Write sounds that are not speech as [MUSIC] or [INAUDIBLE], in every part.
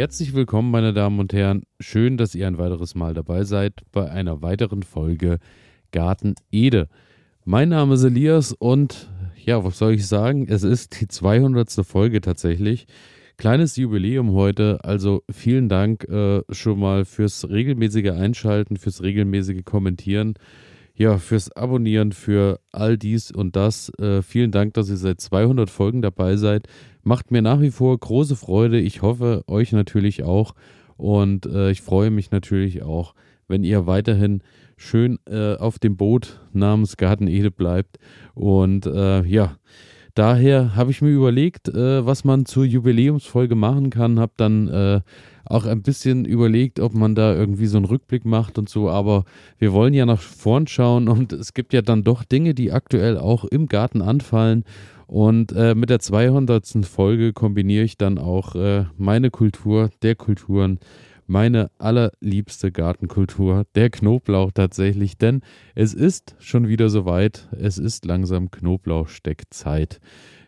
Herzlich willkommen, meine Damen und Herren. Schön, dass ihr ein weiteres Mal dabei seid bei einer weiteren Folge Garten Ede. Mein Name ist Elias und ja, was soll ich sagen? Es ist die 200. Folge tatsächlich. Kleines Jubiläum heute, also vielen Dank äh, schon mal fürs regelmäßige Einschalten, fürs regelmäßige Kommentieren, ja, fürs Abonnieren, für all dies und das. Äh, vielen Dank, dass ihr seit 200 Folgen dabei seid. Macht mir nach wie vor große Freude. Ich hoffe, euch natürlich auch. Und äh, ich freue mich natürlich auch, wenn ihr weiterhin schön äh, auf dem Boot namens Garten Ede bleibt. Und äh, ja, daher habe ich mir überlegt, äh, was man zur Jubiläumsfolge machen kann. Habe dann äh, auch ein bisschen überlegt, ob man da irgendwie so einen Rückblick macht und so. Aber wir wollen ja nach vorn schauen und es gibt ja dann doch Dinge, die aktuell auch im Garten anfallen. Und äh, mit der 200. Folge kombiniere ich dann auch äh, meine Kultur der Kulturen meine allerliebste Gartenkultur, der Knoblauch tatsächlich, denn es ist schon wieder soweit, es ist langsam Knoblauchsteckzeit.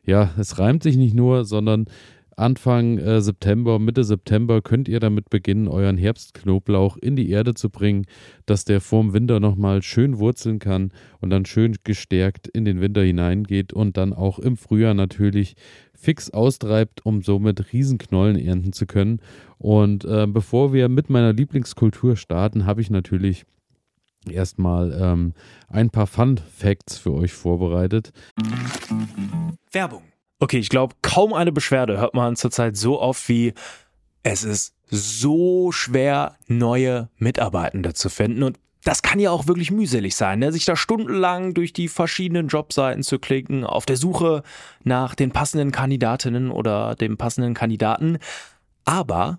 Ja, es reimt sich nicht nur, sondern Anfang äh, September, Mitte September könnt ihr damit beginnen, euren Herbstknoblauch in die Erde zu bringen, dass der vorm Winter nochmal schön wurzeln kann und dann schön gestärkt in den Winter hineingeht und dann auch im Frühjahr natürlich fix austreibt, um somit Riesenknollen ernten zu können. Und äh, bevor wir mit meiner Lieblingskultur starten, habe ich natürlich erstmal ähm, ein paar Fun Facts für euch vorbereitet. Werbung. Okay, ich glaube, kaum eine Beschwerde hört man zurzeit so oft wie es ist so schwer, neue Mitarbeitende zu finden. Und das kann ja auch wirklich mühselig sein, ne? sich da stundenlang durch die verschiedenen Jobseiten zu klicken, auf der Suche nach den passenden Kandidatinnen oder dem passenden Kandidaten. Aber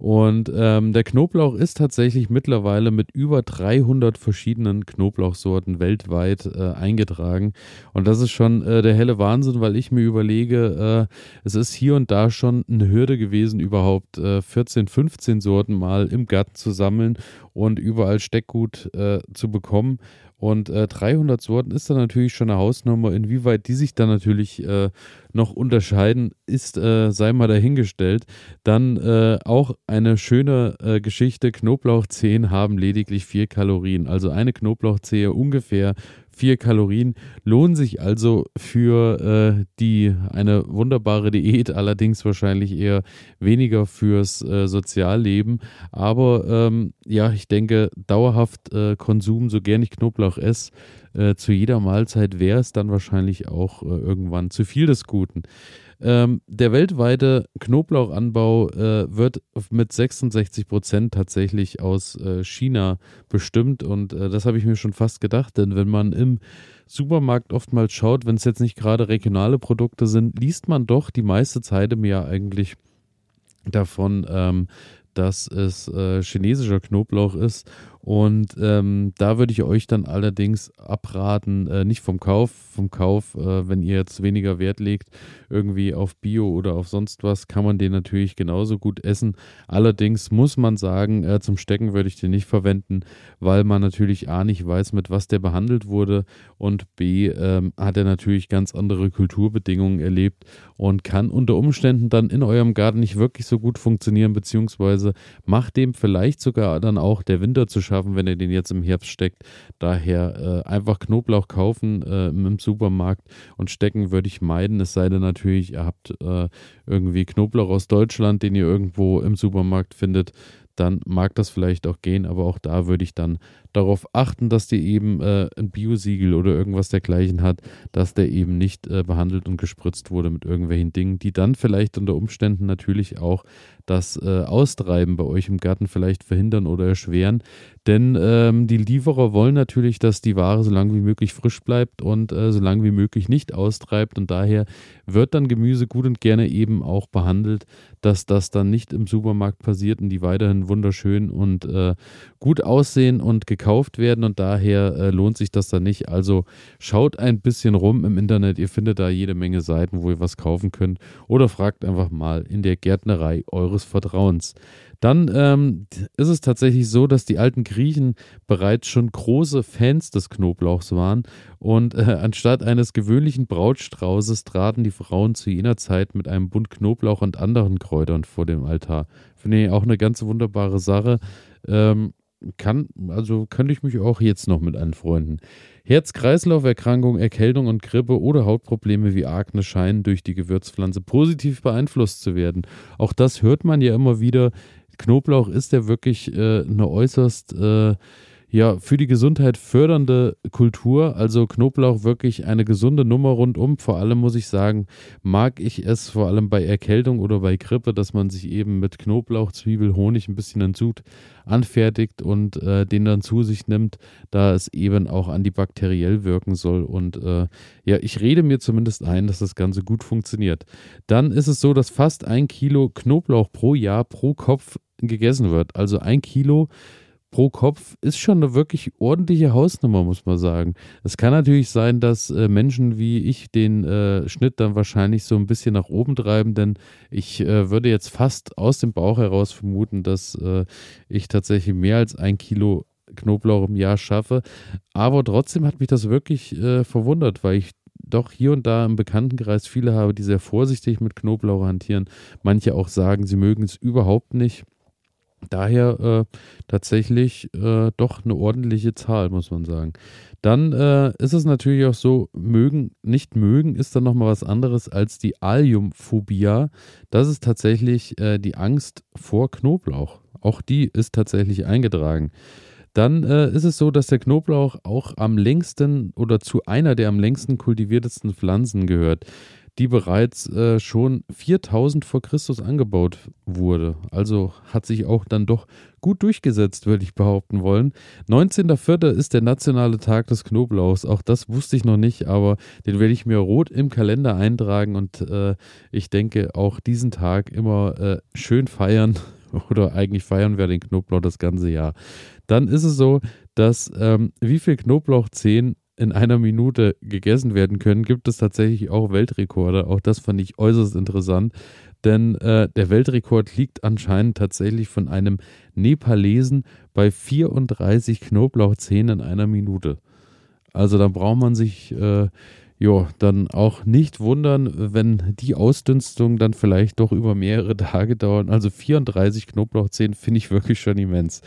Und ähm, der Knoblauch ist tatsächlich mittlerweile mit über 300 verschiedenen Knoblauchsorten weltweit äh, eingetragen. Und das ist schon äh, der helle Wahnsinn, weil ich mir überlege, äh, es ist hier und da schon eine Hürde gewesen, überhaupt 14, äh, 15 Sorten mal im Garten zu sammeln und überall Steckgut äh, zu bekommen. Und äh, 300 Sorten ist dann natürlich schon eine Hausnummer. Inwieweit die sich dann natürlich äh, noch unterscheiden, ist, äh, sei mal dahingestellt. Dann äh, auch eine schöne äh, Geschichte. Knoblauchzehen haben lediglich vier Kalorien. Also eine Knoblauchzehe ungefähr vier Kalorien. Lohnen sich also für äh, die eine wunderbare Diät, allerdings wahrscheinlich eher weniger fürs äh, Sozialleben. Aber ähm, ja, ich denke, dauerhaft äh, Konsum, so gern ich Knoblauch esse, äh, zu jeder Mahlzeit wäre es dann wahrscheinlich auch äh, irgendwann zu viel des Guten. Ähm, der weltweite Knoblauchanbau äh, wird mit 66 Prozent tatsächlich aus äh, China bestimmt. Und äh, das habe ich mir schon fast gedacht, denn wenn man im Supermarkt oftmals schaut, wenn es jetzt nicht gerade regionale Produkte sind, liest man doch die meiste Zeit im Jahr eigentlich davon, ähm, dass es äh, chinesischer Knoblauch ist und ähm, da würde ich euch dann allerdings abraten, äh, nicht vom Kauf, vom Kauf, äh, wenn ihr jetzt weniger Wert legt, irgendwie auf Bio oder auf sonst was, kann man den natürlich genauso gut essen. Allerdings muss man sagen, äh, zum Stecken würde ich den nicht verwenden, weil man natürlich A nicht weiß, mit was der behandelt wurde und B ähm, hat er natürlich ganz andere Kulturbedingungen erlebt und kann unter Umständen dann in eurem Garten nicht wirklich so gut funktionieren, beziehungsweise macht dem vielleicht sogar dann auch der Winter zu schaffen, wenn ihr den jetzt im Herbst steckt. Daher äh, einfach Knoblauch kaufen äh, im Supermarkt und stecken würde ich meiden. Es sei denn natürlich, ihr habt äh, irgendwie Knoblauch aus Deutschland, den ihr irgendwo im Supermarkt findet dann mag das vielleicht auch gehen, aber auch da würde ich dann darauf achten, dass die eben äh, ein Biosiegel oder irgendwas dergleichen hat, dass der eben nicht äh, behandelt und gespritzt wurde mit irgendwelchen Dingen, die dann vielleicht unter Umständen natürlich auch das äh, Austreiben bei euch im Garten vielleicht verhindern oder erschweren. Denn ähm, die Lieferer wollen natürlich, dass die Ware so lange wie möglich frisch bleibt und äh, so lange wie möglich nicht austreibt. Und daher wird dann Gemüse gut und gerne eben auch behandelt, dass das dann nicht im Supermarkt passiert und die weiterhin wunderschön und äh, gut aussehen und gekauft werden. Und daher äh, lohnt sich das dann nicht. Also schaut ein bisschen rum im Internet. Ihr findet da jede Menge Seiten, wo ihr was kaufen könnt. Oder fragt einfach mal in der Gärtnerei eures Vertrauens. Dann ähm, ist es tatsächlich so, dass die alten Griechen bereits schon große Fans des Knoblauchs waren und äh, anstatt eines gewöhnlichen Brautstraußes traten die Frauen zu jener Zeit mit einem Bund Knoblauch und anderen Kräutern vor dem Altar. Finde ich auch eine ganz wunderbare Sache. Ähm, kann, also könnte ich mich auch jetzt noch mit anfreunden. Herz-Kreislauf-Erkrankung, Erkältung und Grippe oder Hautprobleme wie Akne scheinen durch die Gewürzpflanze positiv beeinflusst zu werden. Auch das hört man ja immer wieder. Knoblauch ist ja wirklich äh, eine äußerst äh, ja, für die Gesundheit fördernde Kultur. Also Knoblauch wirklich eine gesunde Nummer rundum. Vor allem muss ich sagen, mag ich es vor allem bei Erkältung oder bei Grippe, dass man sich eben mit Knoblauch, Zwiebel, Honig ein bisschen Sud anfertigt und äh, den dann zu sich nimmt, da es eben auch antibakteriell wirken soll. Und äh, ja, ich rede mir zumindest ein, dass das Ganze gut funktioniert. Dann ist es so, dass fast ein Kilo Knoblauch pro Jahr pro Kopf gegessen wird. Also ein Kilo pro Kopf ist schon eine wirklich ordentliche Hausnummer, muss man sagen. Es kann natürlich sein, dass äh, Menschen wie ich den äh, Schnitt dann wahrscheinlich so ein bisschen nach oben treiben, denn ich äh, würde jetzt fast aus dem Bauch heraus vermuten, dass äh, ich tatsächlich mehr als ein Kilo Knoblauch im Jahr schaffe. Aber trotzdem hat mich das wirklich äh, verwundert, weil ich doch hier und da im Bekanntenkreis viele habe, die sehr vorsichtig mit Knoblauch hantieren. Manche auch sagen, sie mögen es überhaupt nicht. Daher äh, tatsächlich äh, doch eine ordentliche Zahl, muss man sagen. Dann äh, ist es natürlich auch so, mögen, nicht mögen ist dann nochmal was anderes als die Alliumphobia. Das ist tatsächlich äh, die Angst vor Knoblauch. Auch die ist tatsächlich eingetragen. Dann äh, ist es so, dass der Knoblauch auch am längsten oder zu einer der am längsten kultiviertesten Pflanzen gehört die bereits äh, schon 4000 vor Christus angebaut wurde. Also hat sich auch dann doch gut durchgesetzt, würde ich behaupten wollen. 19.04. ist der nationale Tag des Knoblauchs. Auch das wusste ich noch nicht, aber den werde ich mir rot im Kalender eintragen und äh, ich denke auch diesen Tag immer äh, schön feiern [LAUGHS] oder eigentlich feiern wir den Knoblauch das ganze Jahr. Dann ist es so, dass ähm, wie viel Knoblauchzehen in einer Minute gegessen werden können, gibt es tatsächlich auch Weltrekorde. Auch das fand ich äußerst interessant, denn äh, der Weltrekord liegt anscheinend tatsächlich von einem Nepalesen bei 34 Knoblauchzähnen in einer Minute. Also da braucht man sich äh, jo, dann auch nicht wundern, wenn die Ausdünstung dann vielleicht doch über mehrere Tage dauert. Also 34 Knoblauchzehen finde ich wirklich schon immens.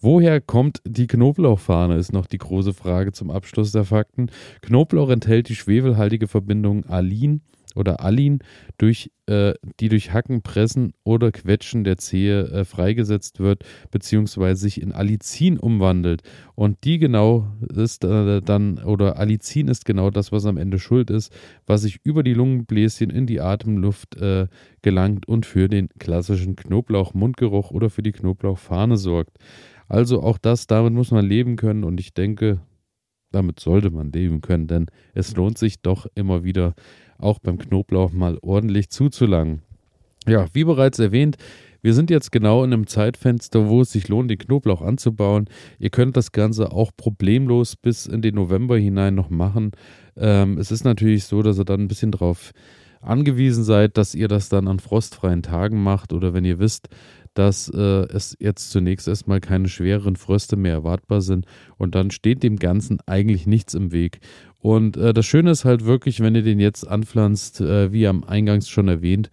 Woher kommt die Knoblauchfahne, ist noch die große Frage zum Abschluss der Fakten. Knoblauch enthält die schwefelhaltige Verbindung Alin oder Alin, durch, äh, die durch Hacken, Pressen oder Quetschen der Zehe äh, freigesetzt wird, beziehungsweise sich in Allicin umwandelt. Und die genau ist äh, dann, oder Allicin ist genau das, was am Ende schuld ist, was sich über die Lungenbläschen in die Atemluft äh, gelangt und für den klassischen Knoblauch-Mundgeruch oder für die Knoblauchfahne sorgt. Also auch das, damit muss man leben können und ich denke, damit sollte man leben können, denn es lohnt sich doch immer wieder, auch beim Knoblauch mal ordentlich zuzulangen. Ja, wie bereits erwähnt, wir sind jetzt genau in einem Zeitfenster, wo es sich lohnt, den Knoblauch anzubauen. Ihr könnt das Ganze auch problemlos bis in den November hinein noch machen. Ähm, es ist natürlich so, dass ihr dann ein bisschen darauf angewiesen seid, dass ihr das dann an frostfreien Tagen macht oder wenn ihr wisst, dass äh, es jetzt zunächst erstmal keine schwereren Fröste mehr erwartbar sind und dann steht dem Ganzen eigentlich nichts im Weg. Und äh, das Schöne ist halt wirklich, wenn ihr den jetzt anpflanzt, äh, wie am Eingangs schon erwähnt,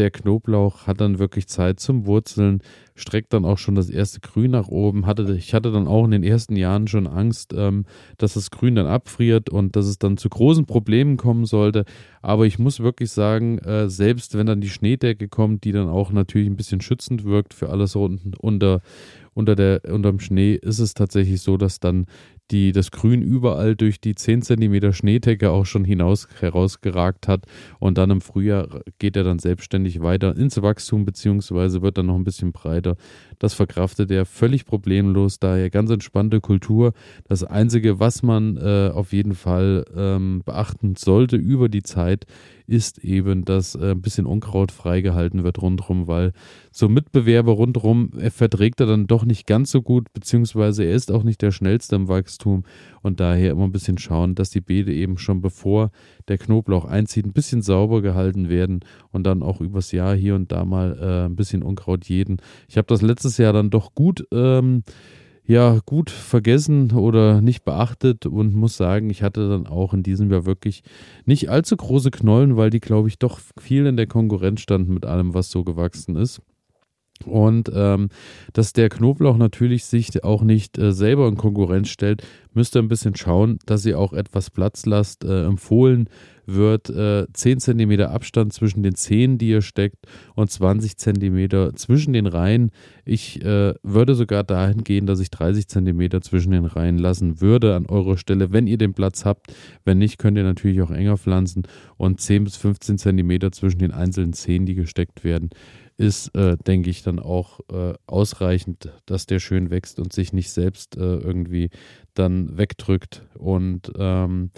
der Knoblauch hat dann wirklich Zeit zum Wurzeln, streckt dann auch schon das erste Grün nach oben. Hatte, ich hatte dann auch in den ersten Jahren schon Angst, ähm, dass das Grün dann abfriert und dass es dann zu großen Problemen kommen sollte. Aber ich muss wirklich sagen, äh, selbst wenn dann die Schneedecke kommt, die dann auch natürlich ein bisschen schützend wirkt für alles unten unter, unter der, Schnee, ist es tatsächlich so, dass dann die, das Grün überall durch die 10 cm Schneedecke auch schon hinaus herausgeragt hat. Und dann im Frühjahr geht er dann selbstständig weiter ins Wachstum, beziehungsweise wird dann noch ein bisschen breiter. Das verkraftet er völlig problemlos, daher ganz entspannte Kultur. Das Einzige, was man äh, auf jeden Fall ähm, beachten sollte über die Zeit, ist eben, dass äh, ein bisschen Unkraut freigehalten wird rundherum, weil so Mitbewerber rundherum er verträgt er dann doch nicht ganz so gut, beziehungsweise er ist auch nicht der schnellste im Wachstum und daher immer ein bisschen schauen, dass die Beete eben schon bevor der Knoblauch einzieht, ein bisschen sauber gehalten werden und dann auch übers Jahr hier und da mal äh, ein bisschen Unkraut jeden. Ich habe das letztes Jahr dann doch gut ähm, ja gut vergessen oder nicht beachtet und muss sagen, ich hatte dann auch in diesem Jahr wirklich nicht allzu große Knollen, weil die, glaube ich, doch viel in der Konkurrenz standen mit allem, was so gewachsen ist. Und ähm, dass der Knoblauch natürlich sich auch nicht äh, selber in Konkurrenz stellt, müsst ihr ein bisschen schauen, dass ihr auch etwas Platz lasst. Äh, empfohlen wird äh, 10 cm Abstand zwischen den Zehen, die ihr steckt, und 20 cm zwischen den Reihen. Ich äh, würde sogar dahin gehen, dass ich 30 cm zwischen den Reihen lassen würde an eurer Stelle, wenn ihr den Platz habt. Wenn nicht, könnt ihr natürlich auch enger pflanzen und 10 bis 15 cm zwischen den einzelnen Zehen, die gesteckt werden ist, äh, denke ich, dann auch äh, ausreichend, dass der schön wächst und sich nicht selbst äh, irgendwie dann wegdrückt. Und ähm,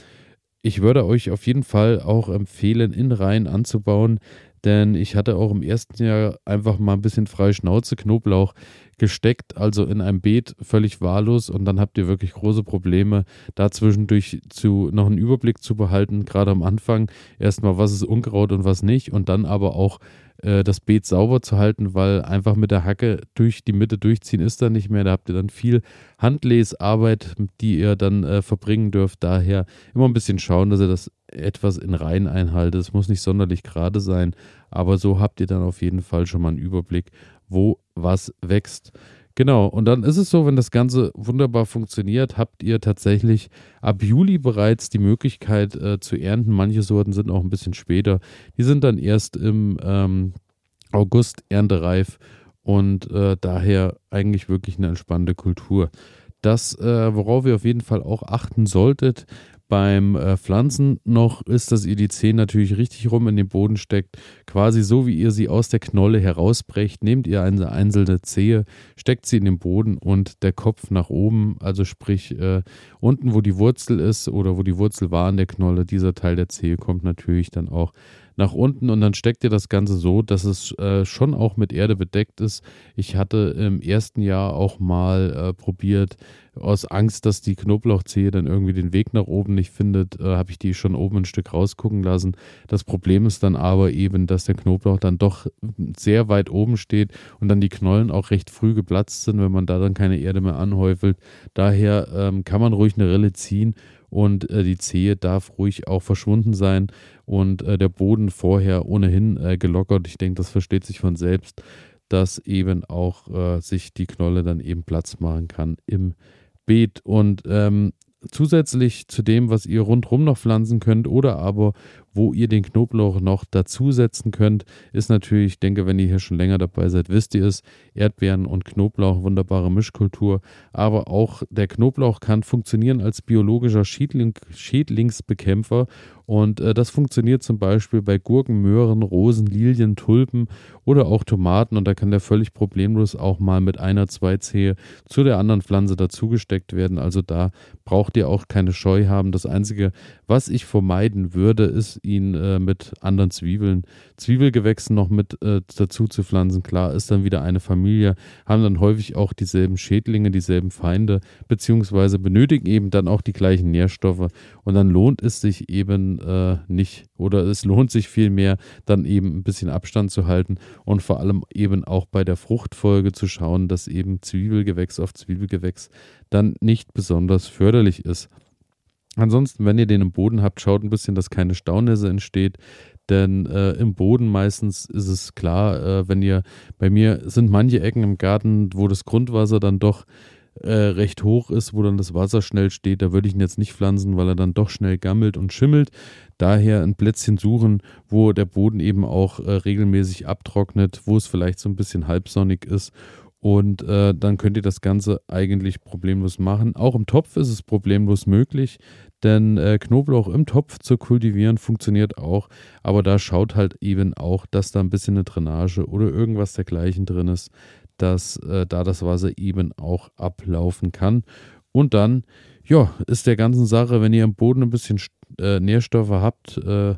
ich würde euch auf jeden Fall auch empfehlen, in Reihen anzubauen, denn ich hatte auch im ersten Jahr einfach mal ein bisschen freie Schnauze Knoblauch gesteckt, also in einem Beet völlig wahllos. Und dann habt ihr wirklich große Probleme, da zwischendurch zu, noch einen Überblick zu behalten, gerade am Anfang. Erstmal, was ist Unkraut und was nicht. Und dann aber auch äh, das Beet sauber zu halten, weil einfach mit der Hacke durch die Mitte durchziehen ist da nicht mehr. Da habt ihr dann viel Handlesarbeit, die ihr dann äh, verbringen dürft. Daher immer ein bisschen schauen, dass ihr das etwas in Reihen einhaltet. Es muss nicht sonderlich gerade sein, aber so habt ihr dann auf jeden Fall schon mal einen Überblick, wo was wächst. Genau, und dann ist es so, wenn das Ganze wunderbar funktioniert, habt ihr tatsächlich ab Juli bereits die Möglichkeit äh, zu ernten. Manche Sorten sind auch ein bisschen später. Die sind dann erst im ähm, August erntereif und äh, daher eigentlich wirklich eine entspannte Kultur. Das, äh, worauf ihr auf jeden Fall auch achten solltet, beim äh, Pflanzen noch ist, dass ihr die Zehen natürlich richtig rum in den Boden steckt. Quasi so, wie ihr sie aus der Knolle herausbrecht, nehmt ihr eine einzelne Zehe, steckt sie in den Boden und der Kopf nach oben, also sprich äh, unten, wo die Wurzel ist oder wo die Wurzel war an der Knolle, dieser Teil der Zehe kommt natürlich dann auch nach unten und dann steckt ihr das Ganze so, dass es äh, schon auch mit Erde bedeckt ist. Ich hatte im ersten Jahr auch mal äh, probiert, aus Angst, dass die Knoblauchzehe dann irgendwie den Weg nach oben nicht findet, äh, habe ich die schon oben ein Stück rausgucken lassen. Das Problem ist dann aber eben, dass der Knoblauch dann doch sehr weit oben steht und dann die Knollen auch recht früh geplatzt sind, wenn man da dann keine Erde mehr anhäufelt. Daher ähm, kann man ruhig eine Rille ziehen und äh, die Zehe darf ruhig auch verschwunden sein und äh, der Boden vorher ohnehin äh, gelockert. Ich denke, das versteht sich von selbst, dass eben auch äh, sich die Knolle dann eben Platz machen kann im Beet. Und ähm, zusätzlich zu dem, was ihr rundherum noch pflanzen könnt oder aber wo ihr den Knoblauch noch dazusetzen könnt, ist natürlich, ich denke, wenn ihr hier schon länger dabei seid, wisst ihr es, Erdbeeren und Knoblauch, wunderbare Mischkultur. Aber auch der Knoblauch kann funktionieren als biologischer Schädling, Schädlingsbekämpfer. Und äh, das funktioniert zum Beispiel bei Gurken, Möhren, Rosen, Lilien, Tulpen oder auch Tomaten. Und da kann der völlig problemlos auch mal mit einer, zwei Zehe zu der anderen Pflanze dazugesteckt werden. Also da braucht ihr auch keine Scheu haben. Das Einzige, was ich vermeiden würde, ist ihn äh, mit anderen Zwiebeln, Zwiebelgewächsen noch mit äh, dazu zu pflanzen. Klar, ist dann wieder eine Familie, haben dann häufig auch dieselben Schädlinge, dieselben Feinde, beziehungsweise benötigen eben dann auch die gleichen Nährstoffe. Und dann lohnt es sich eben äh, nicht oder es lohnt sich vielmehr, dann eben ein bisschen Abstand zu halten und vor allem eben auch bei der Fruchtfolge zu schauen, dass eben Zwiebelgewächs auf Zwiebelgewächs dann nicht besonders förderlich ist. Ansonsten, wenn ihr den im Boden habt, schaut ein bisschen, dass keine Staunässe entsteht. Denn äh, im Boden meistens ist es klar, äh, wenn ihr, bei mir sind manche Ecken im Garten, wo das Grundwasser dann doch äh, recht hoch ist, wo dann das Wasser schnell steht, da würde ich ihn jetzt nicht pflanzen, weil er dann doch schnell gammelt und schimmelt. Daher ein Plätzchen suchen, wo der Boden eben auch äh, regelmäßig abtrocknet, wo es vielleicht so ein bisschen halbsonnig ist Und äh, dann könnt ihr das Ganze eigentlich problemlos machen. Auch im Topf ist es problemlos möglich, denn äh, Knoblauch im Topf zu kultivieren funktioniert auch. Aber da schaut halt eben auch, dass da ein bisschen eine Drainage oder irgendwas dergleichen drin ist, dass äh, da das Wasser eben auch ablaufen kann. Und dann, ja, ist der ganzen Sache, wenn ihr am Boden ein bisschen äh, Nährstoffe habt, äh,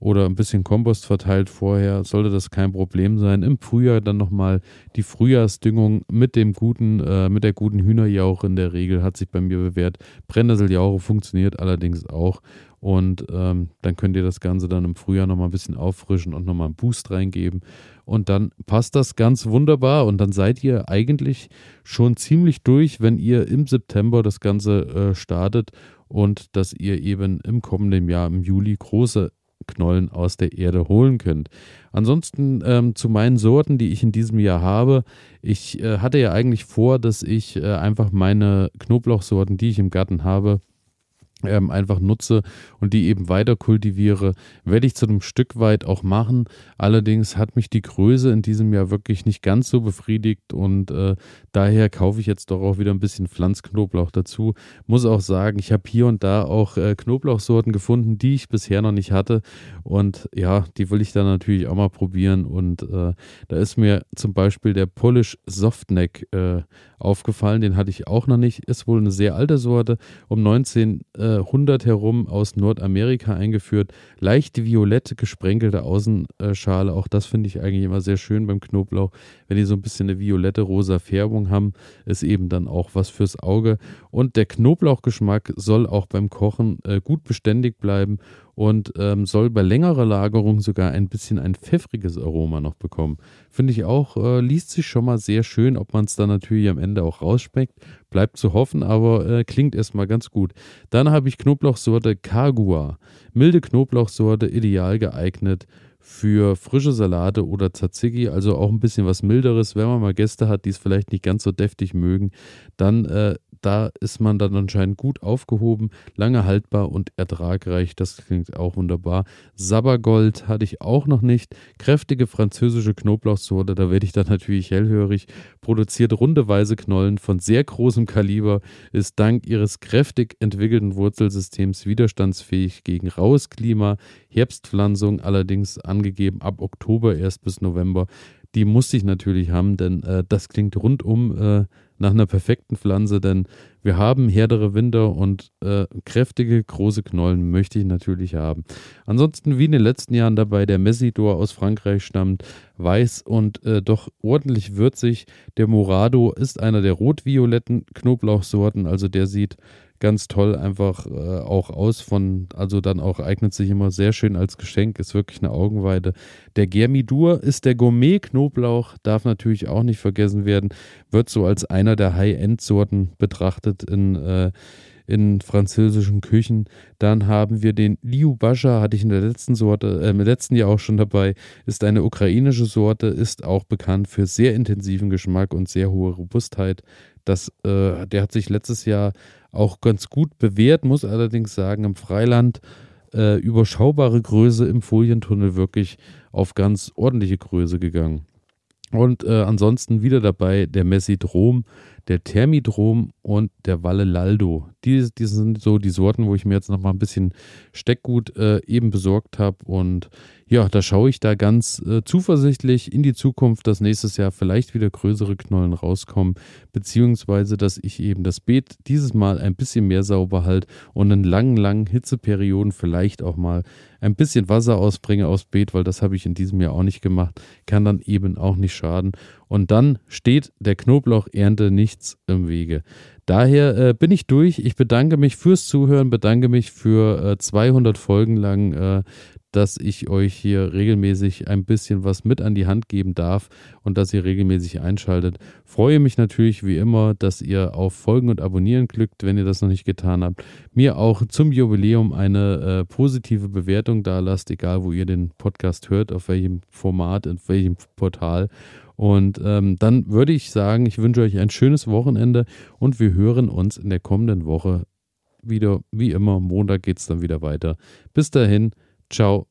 oder ein bisschen Kompost verteilt vorher, sollte das kein Problem sein. Im Frühjahr dann nochmal die Frühjahrsdüngung mit dem guten, äh, mit der guten Hühnerjauche in der Regel hat sich bei mir bewährt. Brennnesseljauche funktioniert allerdings auch. Und ähm, dann könnt ihr das Ganze dann im Frühjahr nochmal ein bisschen auffrischen und nochmal einen Boost reingeben. Und dann passt das ganz wunderbar. Und dann seid ihr eigentlich schon ziemlich durch, wenn ihr im September das Ganze äh, startet und dass ihr eben im kommenden Jahr im Juli große Knollen aus der Erde holen könnt. Ansonsten ähm, zu meinen Sorten, die ich in diesem Jahr habe. Ich äh, hatte ja eigentlich vor, dass ich äh, einfach meine Knoblauchsorten, die ich im Garten habe, ähm, einfach nutze und die eben weiter kultiviere, werde ich zu einem Stück weit auch machen. Allerdings hat mich die Größe in diesem Jahr wirklich nicht ganz so befriedigt und äh, daher kaufe ich jetzt doch auch wieder ein bisschen Pflanzknoblauch dazu. Muss auch sagen, ich habe hier und da auch äh, Knoblauchsorten gefunden, die ich bisher noch nicht hatte und ja, die will ich dann natürlich auch mal probieren und äh, da ist mir zum Beispiel der Polish Softneck äh, aufgefallen, den hatte ich auch noch nicht. Ist wohl eine sehr alte Sorte, um 19 100 herum aus Nordamerika eingeführt. Leichte violette gesprenkelte Außenschale. Auch das finde ich eigentlich immer sehr schön beim Knoblauch. Wenn die so ein bisschen eine violette rosa Färbung haben, ist eben dann auch was fürs Auge. Und der Knoblauchgeschmack soll auch beim Kochen äh, gut beständig bleiben und ähm, soll bei längerer Lagerung sogar ein bisschen ein pfeffriges Aroma noch bekommen. Finde ich auch, äh, liest sich schon mal sehr schön, ob man es dann natürlich am Ende auch rausschmeckt, bleibt zu hoffen, aber äh, klingt erstmal ganz gut. Dann habe ich Knoblauchsorte Kagua, milde Knoblauchsorte, ideal geeignet für frische Salate oder Tzatziki, also auch ein bisschen was milderes. Wenn man mal Gäste hat, die es vielleicht nicht ganz so deftig mögen, dann äh, da ist man dann anscheinend gut aufgehoben, lange haltbar und ertragreich. Das klingt auch wunderbar. Sabagold hatte ich auch noch nicht. Kräftige französische Knoblauchsorte, da werde ich dann natürlich hellhörig. Produziert rundeweise Knollen von sehr großem Kaliber, ist dank ihres kräftig entwickelten Wurzelsystems widerstandsfähig gegen raues Klima. Herbstpflanzung allerdings angegeben ab Oktober erst bis November. Die musste ich natürlich haben, denn äh, das klingt rundum äh, nach einer perfekten Pflanze, denn wir haben härtere Winter und äh, kräftige, große Knollen möchte ich natürlich haben. Ansonsten, wie in den letzten Jahren dabei, der Messidor aus Frankreich stammt, weiß und äh, doch ordentlich würzig. Der Morado ist einer der rot-violetten Knoblauchsorten, also der sieht ganz toll einfach äh, auch aus von, also dann auch eignet sich immer sehr schön als Geschenk, ist wirklich eine Augenweide. Der Germidur ist der Gourmet-Knoblauch, darf natürlich auch nicht vergessen werden, wird so als einer der High-End-Sorten betrachtet in, äh, in französischen Küchen. Dann haben wir den Liu Bascha, hatte ich in der letzten Sorte, äh, im letzten Jahr auch schon dabei, ist eine ukrainische Sorte, ist auch bekannt für sehr intensiven Geschmack und sehr hohe Robustheit. Das, äh, der hat sich letztes Jahr auch ganz gut bewährt, muss allerdings sagen, im Freiland äh, überschaubare Größe im Folientunnel wirklich auf ganz ordentliche Größe gegangen. Und äh, ansonsten wieder dabei der Messidrom, der Thermidrom und der Valle Laldo. Die, die sind so die Sorten, wo ich mir jetzt noch mal ein bisschen Steckgut äh, eben besorgt habe. Und ja, da schaue ich da ganz äh, zuversichtlich in die Zukunft, dass nächstes Jahr vielleicht wieder größere Knollen rauskommen, beziehungsweise dass ich eben das Beet dieses Mal ein bisschen mehr sauber halte und in langen, langen Hitzeperioden vielleicht auch mal ein bisschen Wasser ausbringe aufs Beet, weil das habe ich in diesem Jahr auch nicht gemacht, kann dann eben auch nicht schaden. Und dann steht der Knoblauchernte nichts im Wege. Daher äh, bin ich durch. Ich bedanke mich fürs Zuhören, bedanke mich für äh, 200 Folgen lang äh, dass ich euch hier regelmäßig ein bisschen was mit an die Hand geben darf und dass ihr regelmäßig einschaltet. Freue mich natürlich wie immer, dass ihr auf Folgen und Abonnieren klickt, wenn ihr das noch nicht getan habt. Mir auch zum Jubiläum eine äh, positive Bewertung da lasst, egal wo ihr den Podcast hört, auf welchem Format, auf welchem Portal. Und ähm, dann würde ich sagen, ich wünsche euch ein schönes Wochenende und wir hören uns in der kommenden Woche wieder. Wie immer, Montag geht es dann wieder weiter. Bis dahin. Ciao.